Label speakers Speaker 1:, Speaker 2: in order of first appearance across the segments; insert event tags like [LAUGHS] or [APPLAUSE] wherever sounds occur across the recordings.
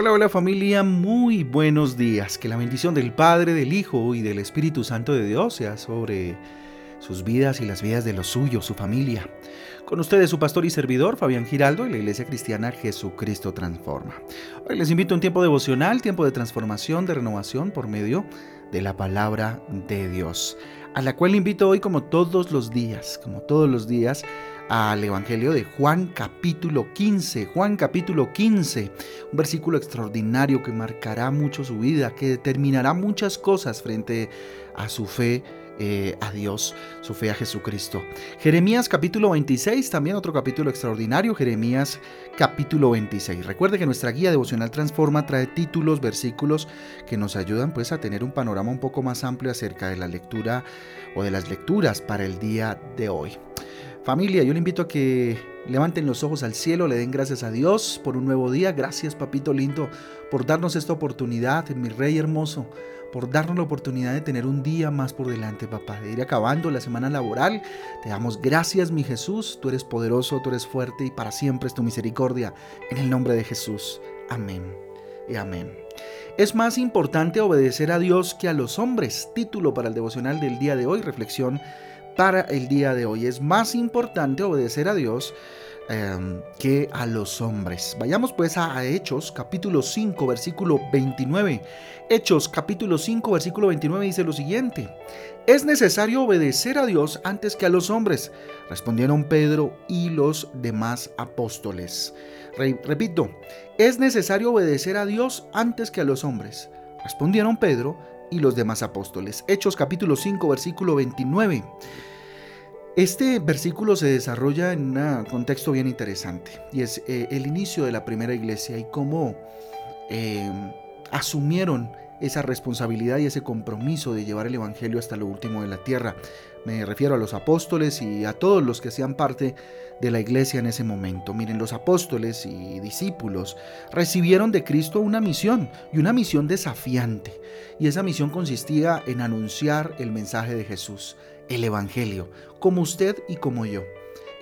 Speaker 1: Hola, hola familia, muy buenos días. Que la bendición del Padre, del Hijo y del Espíritu Santo de Dios sea sobre sus vidas y las vidas de los suyos, su familia. Con ustedes su pastor y servidor, Fabián Giraldo, de la Iglesia Cristiana Jesucristo Transforma. Hoy les invito a un tiempo devocional, tiempo de transformación, de renovación por medio de la palabra de Dios, a la cual invito hoy como todos los días, como todos los días, al Evangelio de Juan capítulo 15. Juan capítulo 15, un versículo extraordinario que marcará mucho su vida, que determinará muchas cosas frente a su fe eh, a Dios, su fe a Jesucristo. Jeremías capítulo 26, también otro capítulo extraordinario, Jeremías capítulo 26. Recuerde que nuestra guía devocional Transforma trae títulos, versículos que nos ayudan pues a tener un panorama un poco más amplio acerca de la lectura o de las lecturas para el día de hoy. Familia, yo le invito a que levanten los ojos al cielo, le den gracias a Dios por un nuevo día. Gracias, papito lindo, por darnos esta oportunidad, mi rey hermoso, por darnos la oportunidad de tener un día más por delante, papá, de ir acabando la semana laboral. Te damos gracias, mi Jesús. Tú eres poderoso, tú eres fuerte y para siempre es tu misericordia. En el nombre de Jesús. Amén y amén. Es más importante obedecer a Dios que a los hombres. Título para el devocional del día de hoy, reflexión para el día de hoy. Es más importante obedecer a Dios em, que a los hombres. Vayamos pues a, Hechos capítulo 5 versículo 29. Hechos capítulo 5 versículo 29 dice lo siguiente. Es necesario obedecer a Dios antes que a los hombres, respondieron Pedro y los demás apóstoles. repito, es necesario obedecer a Dios antes que a los hombres, respondieron Pedro y los demás apóstoles. Hechos capítulo 5 versículo 29. Este versículo se desarrolla en un contexto bien interesante y es eh, el inicio de la primera iglesia y cómo eh, asumieron esa responsabilidad y ese compromiso de llevar el Evangelio hasta lo último de la tierra. Me refiero a los apóstoles y a todos los que sean parte de la iglesia en ese momento. Miren, los apóstoles y discípulos recibieron de Cristo una misión y una misión desafiante. Y esa misión consistía en anunciar el mensaje de Jesús, el Evangelio, como usted y como yo.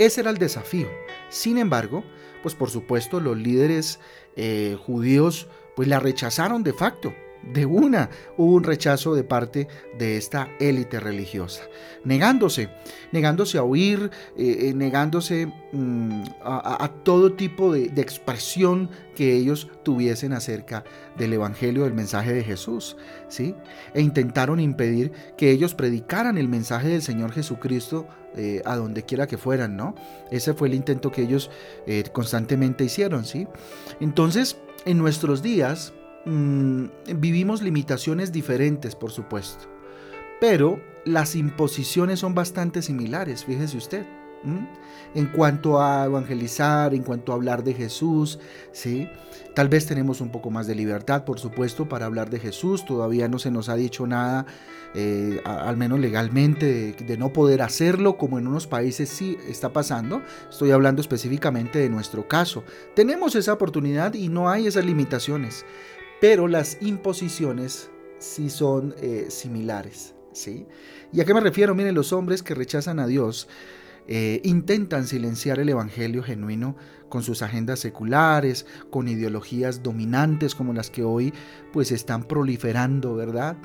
Speaker 1: Ese era el desafío. Sin embargo, pues por supuesto los líderes eh, judíos pues la rechazaron de facto de una hubo un rechazo de parte de esta élite religiosa, negándose, negándose a oír, eh, eh, negándose mm, a, todo tipo de, expresión que ellos tuviesen acerca del Evangelio, del mensaje de Jesús, ¿sí? E intentaron impedir que ellos predicaran el mensaje del Señor Jesucristo eh, a donde quiera que fueran, ¿no? Ese fue el intento que ellos constantemente hicieron, ¿sí? Entonces, en nuestros días, Mm, vivimos limitaciones diferentes, por supuesto, pero las imposiciones son bastante similares, fíjese usted. En cuanto a evangelizar, en cuanto a hablar de Jesús, ¿sí? Tal vez tenemos un poco más de libertad, por supuesto, para hablar de Jesús. Todavía no se nos ha dicho nada, eh, al menos legalmente, de, no poder hacerlo, como en unos países sí está pasando. Estoy hablando específicamente de nuestro caso. Tenemos esa oportunidad y no hay esas limitaciones pero las imposiciones sí son eh, similares. ¿sí? ¿Y a qué me refiero? Miren, los hombres que rechazan a Dios eh, intentan silenciar el Evangelio genuino con sus agendas seculares, con ideologías dominantes como las que hoy pues están proliferando, ¿verdad?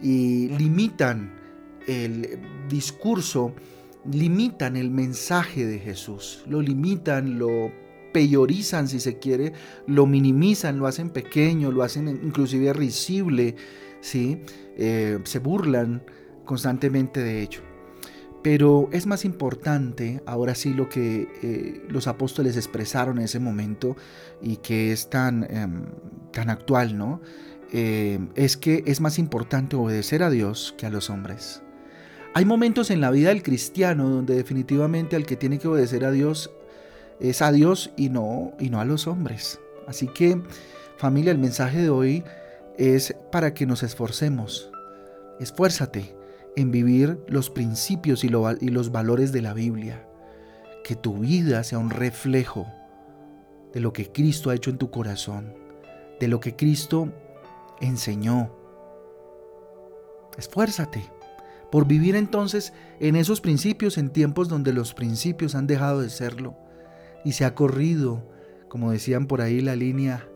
Speaker 1: Y limitan el discurso, limitan el mensaje de Jesús, lo limitan, lo peyorizan, si se quiere, lo minimizan, lo hacen pequeño, lo hacen inclusive risible, ¿sí? Eh, se burlan constantemente de ello. Pero es más importante, ahora sí, lo que eh, los apóstoles expresaron en ese momento y que es tan, em, tan actual, ¿no? Eh, es que es más importante obedecer a Dios que a los hombres. Hay momentos en la vida del cristiano donde definitivamente al que tiene que obedecer a Dios es a Dios y no, y no a los hombres. Así que familia, el mensaje de hoy es para que nos esforcemos. Esfuérzate en vivir los principios y, y los valores de la Biblia. Que tu vida sea un reflejo de lo que Cristo ha hecho en tu corazón, de lo que Cristo enseñó. Esfuérzate por vivir entonces en esos principios en tiempos donde los principios han dejado de serlo y se ha corrido, como decían por ahí, la línea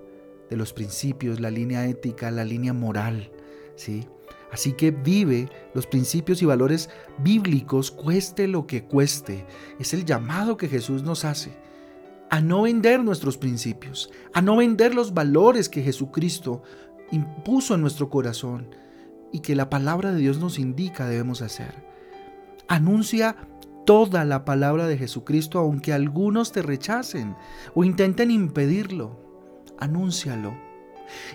Speaker 1: de los principios, la línea ética, la línea moral, ¿sí? Así que vive los principios y valores bíblicos, cueste lo que cueste. Es el llamado que Jesús nos hace a no vender nuestros principios, a no vender los valores que Jesucristo impuso en nuestro corazón y que la palabra de Dios nos indica debemos hacer. Anuncia toda la palabra de Jesucristo aunque algunos te rechacen o intenten impedirlo. Anúncialo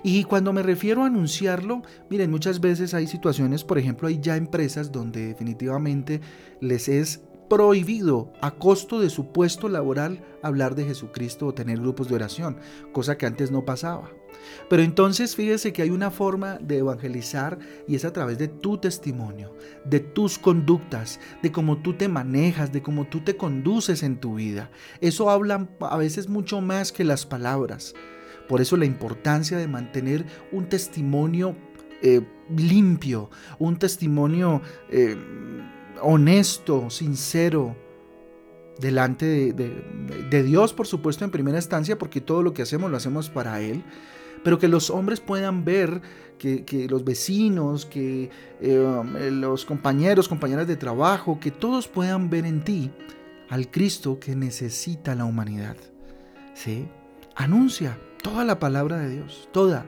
Speaker 1: y cuando me refiero a anunciarlo, miren, muchas veces hay situaciones, por ejemplo, hay ya empresas donde definitivamente les es prohibido a costo de su puesto laboral hablar de Jesucristo o tener grupos de oración, cosa que antes no pasaba. Pero entonces fíjese que hay una forma de evangelizar y es a través de tu testimonio, de tus conductas, de cómo tú te manejas, de cómo tú te conduces en tu vida. Eso habla a veces mucho más que las palabras. Por eso la importancia de mantener un testimonio eh, limpio, un testimonio eh, honesto, sincero, delante de, Dios, por supuesto, en primera instancia, porque todo lo que hacemos lo hacemos para Él, pero que los hombres puedan ver, que, los vecinos, que eh, los compañeros, compañeras de trabajo, que todos puedan ver en ti al Cristo que necesita la humanidad. ¿Sí? Anuncia, toda la palabra de Dios, toda.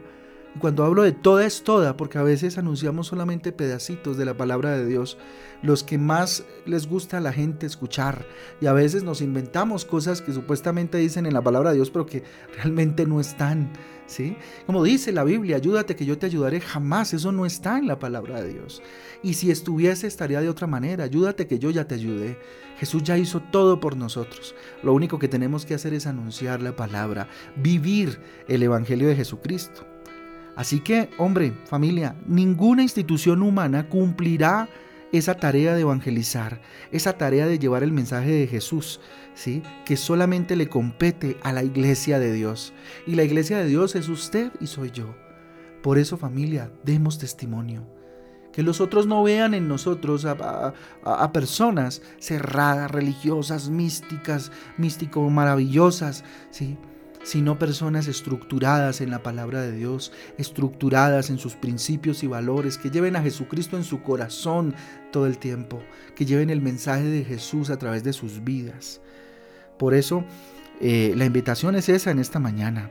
Speaker 1: Cuando hablo de toda es toda, porque a veces anunciamos solamente pedacitos de la palabra de Dios, los que más les gusta a la gente escuchar. Y a veces nos inventamos cosas que supuestamente dicen en la palabra de Dios, pero que [LAUGHS] realmente no están. ¿sí? Como dice la Biblia, ayúdate que yo te ayudaré, jamás eso no está en la palabra de Dios. Y si estuviese estaría de otra manera, ayúdate que yo ya te ayudé. Jesús ya hizo todo por nosotros. Lo único que tenemos que hacer es anunciar la palabra, vivir el Evangelio de Jesucristo. Así que, hombre, familia, ninguna institución humana cumplirá esa tarea de evangelizar, esa tarea de llevar el mensaje de Jesús, ¿sí? que solamente le compete a la iglesia de Dios. Y la iglesia de Dios es usted y soy yo. Por eso familia, demos testimonio. Que los otros no vean en nosotros a, a personas cerradas, religiosas, místicas, místico maravillosas, ¿sí? Sino personas estructuradas en la palabra de Dios, estructuradas en sus principios y valores, que lleven a Jesucristo en su corazón todo el tiempo, que lleven el mensaje de Jesús a través de sus vidas. Por eso, eh, la invitación es esa en esta mañana.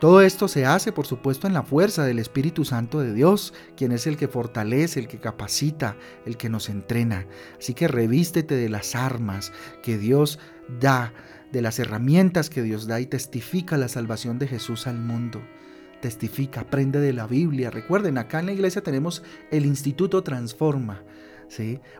Speaker 1: Todo esto se hace, por supuesto, en la fuerza del Espíritu Santo de Dios, quien es el que fortalece, el que capacita, el que nos entrena. Así que revístete de las armas que Dios da de las herramientas que Dios da y testifica la salvación de Jesús al mundo. Testifica, aprende de la Biblia. Recuerden, acá en la iglesia tenemos el Instituto Transforma.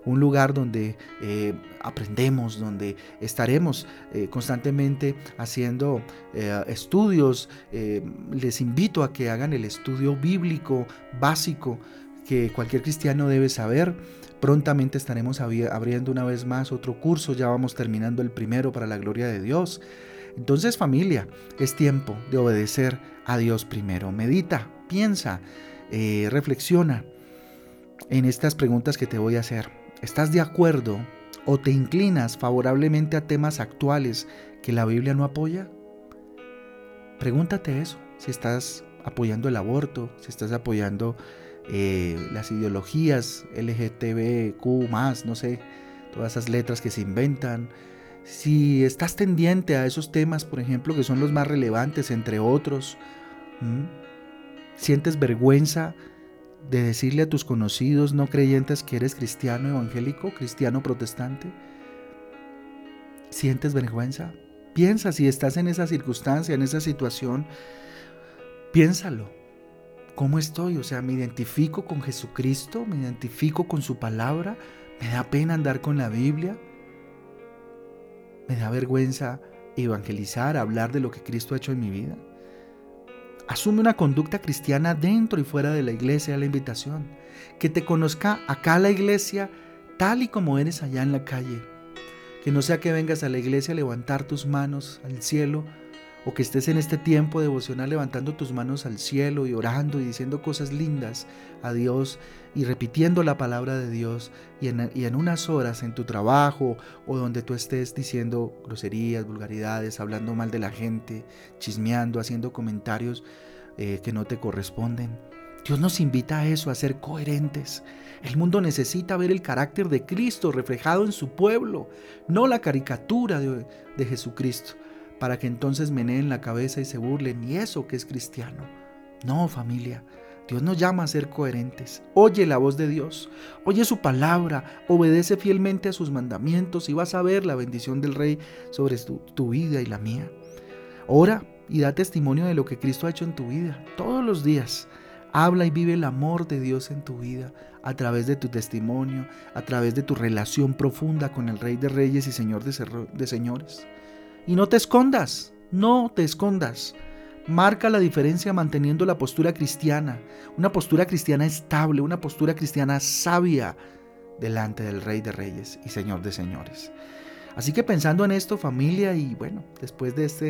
Speaker 1: Un lugar donde eh, aprendemos, donde estaremos eh, constantemente haciendo eh, estudios. les invito a que hagan el estudio bíblico básico que cualquier cristiano debe saber. Prontamente estaremos abriendo una vez más otro curso, ya vamos terminando el primero para la gloria de Dios. Entonces familia, es tiempo de obedecer a Dios primero. Medita, piensa, reflexiona en estas preguntas que te voy a hacer. ¿Estás de acuerdo o te inclinas favorablemente a temas actuales que la Biblia no apoya? Pregúntate eso, si estás apoyando el aborto, si estás apoyando eh, las ideologías LGTBQ, no sé, todas esas letras que se inventan. Si estás tendiente a esos temas, por ejemplo, que son los más relevantes, entre otros, sientes vergüenza de decirle a tus conocidos no creyentes que eres cristiano evangélico, cristiano protestante. ¿Sientes vergüenza? Piensa si estás en esa circunstancia, en esa situación, piénsalo. ¿Cómo estoy? O sea, me identifico con Jesucristo, me identifico con su palabra, me da pena andar con la Biblia, me da vergüenza evangelizar, hablar de lo que Cristo ha hecho en mi vida. Asume una conducta cristiana dentro y fuera de la iglesia, la invitación. Que te conozca acá la iglesia tal y como eres allá en la calle. Que no sea que vengas a la iglesia a levantar tus manos al cielo o que estés en este tiempo devocional levantando tus manos al cielo y orando y diciendo cosas lindas a Dios y repitiendo la palabra de Dios y en, y en unas horas en tu trabajo o donde tú estés diciendo groserías, vulgaridades, hablando mal de la gente, chismeando, haciendo comentarios, eh, que no te corresponden. Dios nos invita a eso, a ser coherentes. El mundo necesita ver el carácter de Cristo reflejado en su pueblo, no la caricatura de, de Jesucristo, para que entonces meneen la cabeza y se burlen, y eso que es cristiano. No, familia, Dios nos llama a ser coherentes. Oye la voz de Dios, oye su palabra, obedece fielmente a sus mandamientos y vas a ver la bendición del Rey sobre tu, tu vida y la mía. Ora y da testimonio de lo que Cristo ha hecho en tu vida todos los días. Habla y vive el amor de Dios en tu vida a través de tu testimonio, a través de tu relación profunda con el Rey de Reyes y Señor de, Señores. Y no te escondas, no te escondas. Marca la diferencia manteniendo la postura cristiana, una postura cristiana estable, una postura cristiana sabia delante del Rey de Reyes y Señor de Señores. Así que pensando en esto, familia, y bueno, después de esta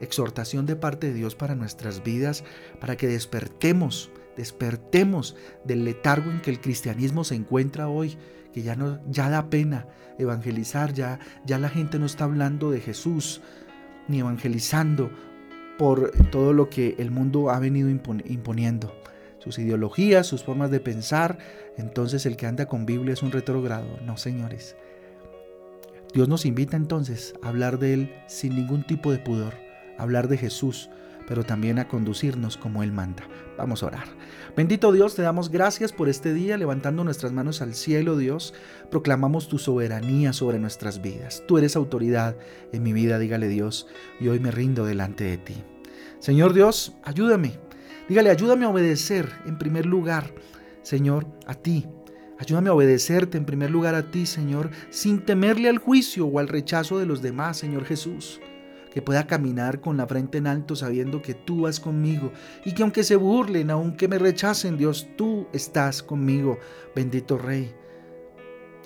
Speaker 1: exhortación de parte de Dios para nuestras vidas, para que despertemos, despertemos del letargo en que el cristianismo se encuentra hoy, que ya no ya da pena evangelizar, ya ya la gente no está hablando de Jesús ni evangelizando por todo lo que el mundo ha venido imponiendo, sus ideologías, sus formas de pensar, entonces el que anda con Biblia es un retrogrado. No, señores. Dios nos invita entonces a hablar de Él sin ningún tipo de pudor, hablar de Jesús, pero también a conducirnos como Él manda. Vamos a orar. Bendito Dios, te damos gracias por este día, levantando nuestras manos al cielo, Dios. Proclamamos tu soberanía sobre nuestras vidas. Tú eres autoridad en mi vida, dígale Dios, y hoy me rindo delante de ti. Señor Dios, ayúdame. Dígale, ayúdame a obedecer en primer lugar, Señor, a ti. Ayúdame a obedecerte en primer lugar a ti, Señor, sin temerle al juicio o al rechazo de los demás, Señor Jesús que pueda caminar con la frente en alto sabiendo que tú vas conmigo y que aunque se burlen, aunque me rechacen, Dios, tú estás conmigo, bendito Rey.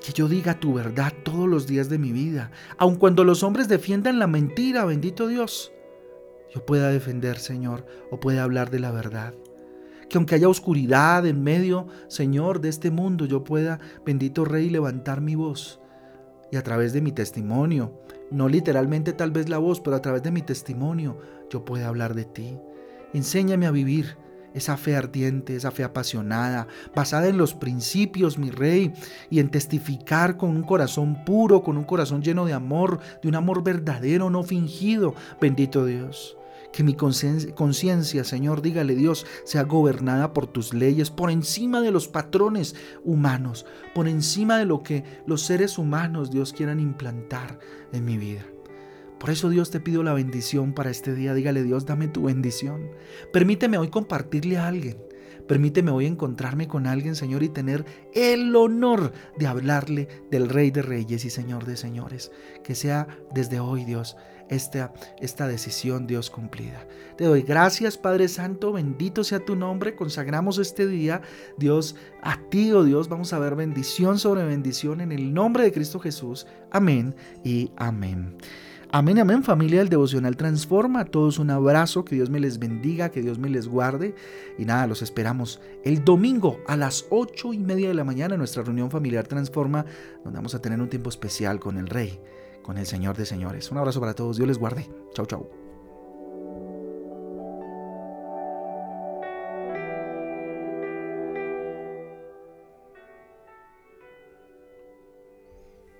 Speaker 1: Que yo diga tu verdad todos los días de mi vida, aun cuando los hombres defiendan la mentira, bendito Dios, yo pueda defender, Señor, o pueda hablar de la verdad. Que aunque haya oscuridad en medio, Señor, de este mundo, yo pueda, bendito Rey, levantar mi voz y a través de mi testimonio, no literalmente tal vez la voz, pero a través de mi testimonio yo puedo hablar de ti. Enséñame a vivir esa fe ardiente, esa fe apasionada, basada en los principios, mi rey, y en testificar con un corazón puro, con un corazón lleno de amor, de un amor verdadero, no fingido. Bendito Dios. Que mi conciencia, Señor, dígale Dios, sea gobernada por tus leyes, por encima de los patrones humanos, por encima de lo que los seres humanos, Dios, quieran implantar en mi vida. Por eso Dios te pido la bendición para este día. Dígale Dios, dame tu bendición. Permíteme hoy compartirle a alguien. Permíteme hoy encontrarme con alguien, Señor, y tener el honor de hablarle del Rey de Reyes y Señor de Señores. Que sea desde hoy, Dios, esta, esta decisión, Dios, cumplida. Te doy gracias, Padre Santo, bendito sea tu nombre, consagramos este día, Dios, a ti, oh Dios, vamos a ver bendición sobre bendición en el nombre de Cristo Jesús. Amén y amén. Amén, amén, familia del Devocional Transforma. A todos un abrazo, que Dios me les bendiga, que Dios me les guarde. Y nada, los esperamos el domingo a las ocho y media de la mañana en nuestra reunión familiar Transforma, donde vamos a tener un tiempo especial con el Rey con el Señor de señores. Un abrazo para todos, Dios les guarde. Chau, chau.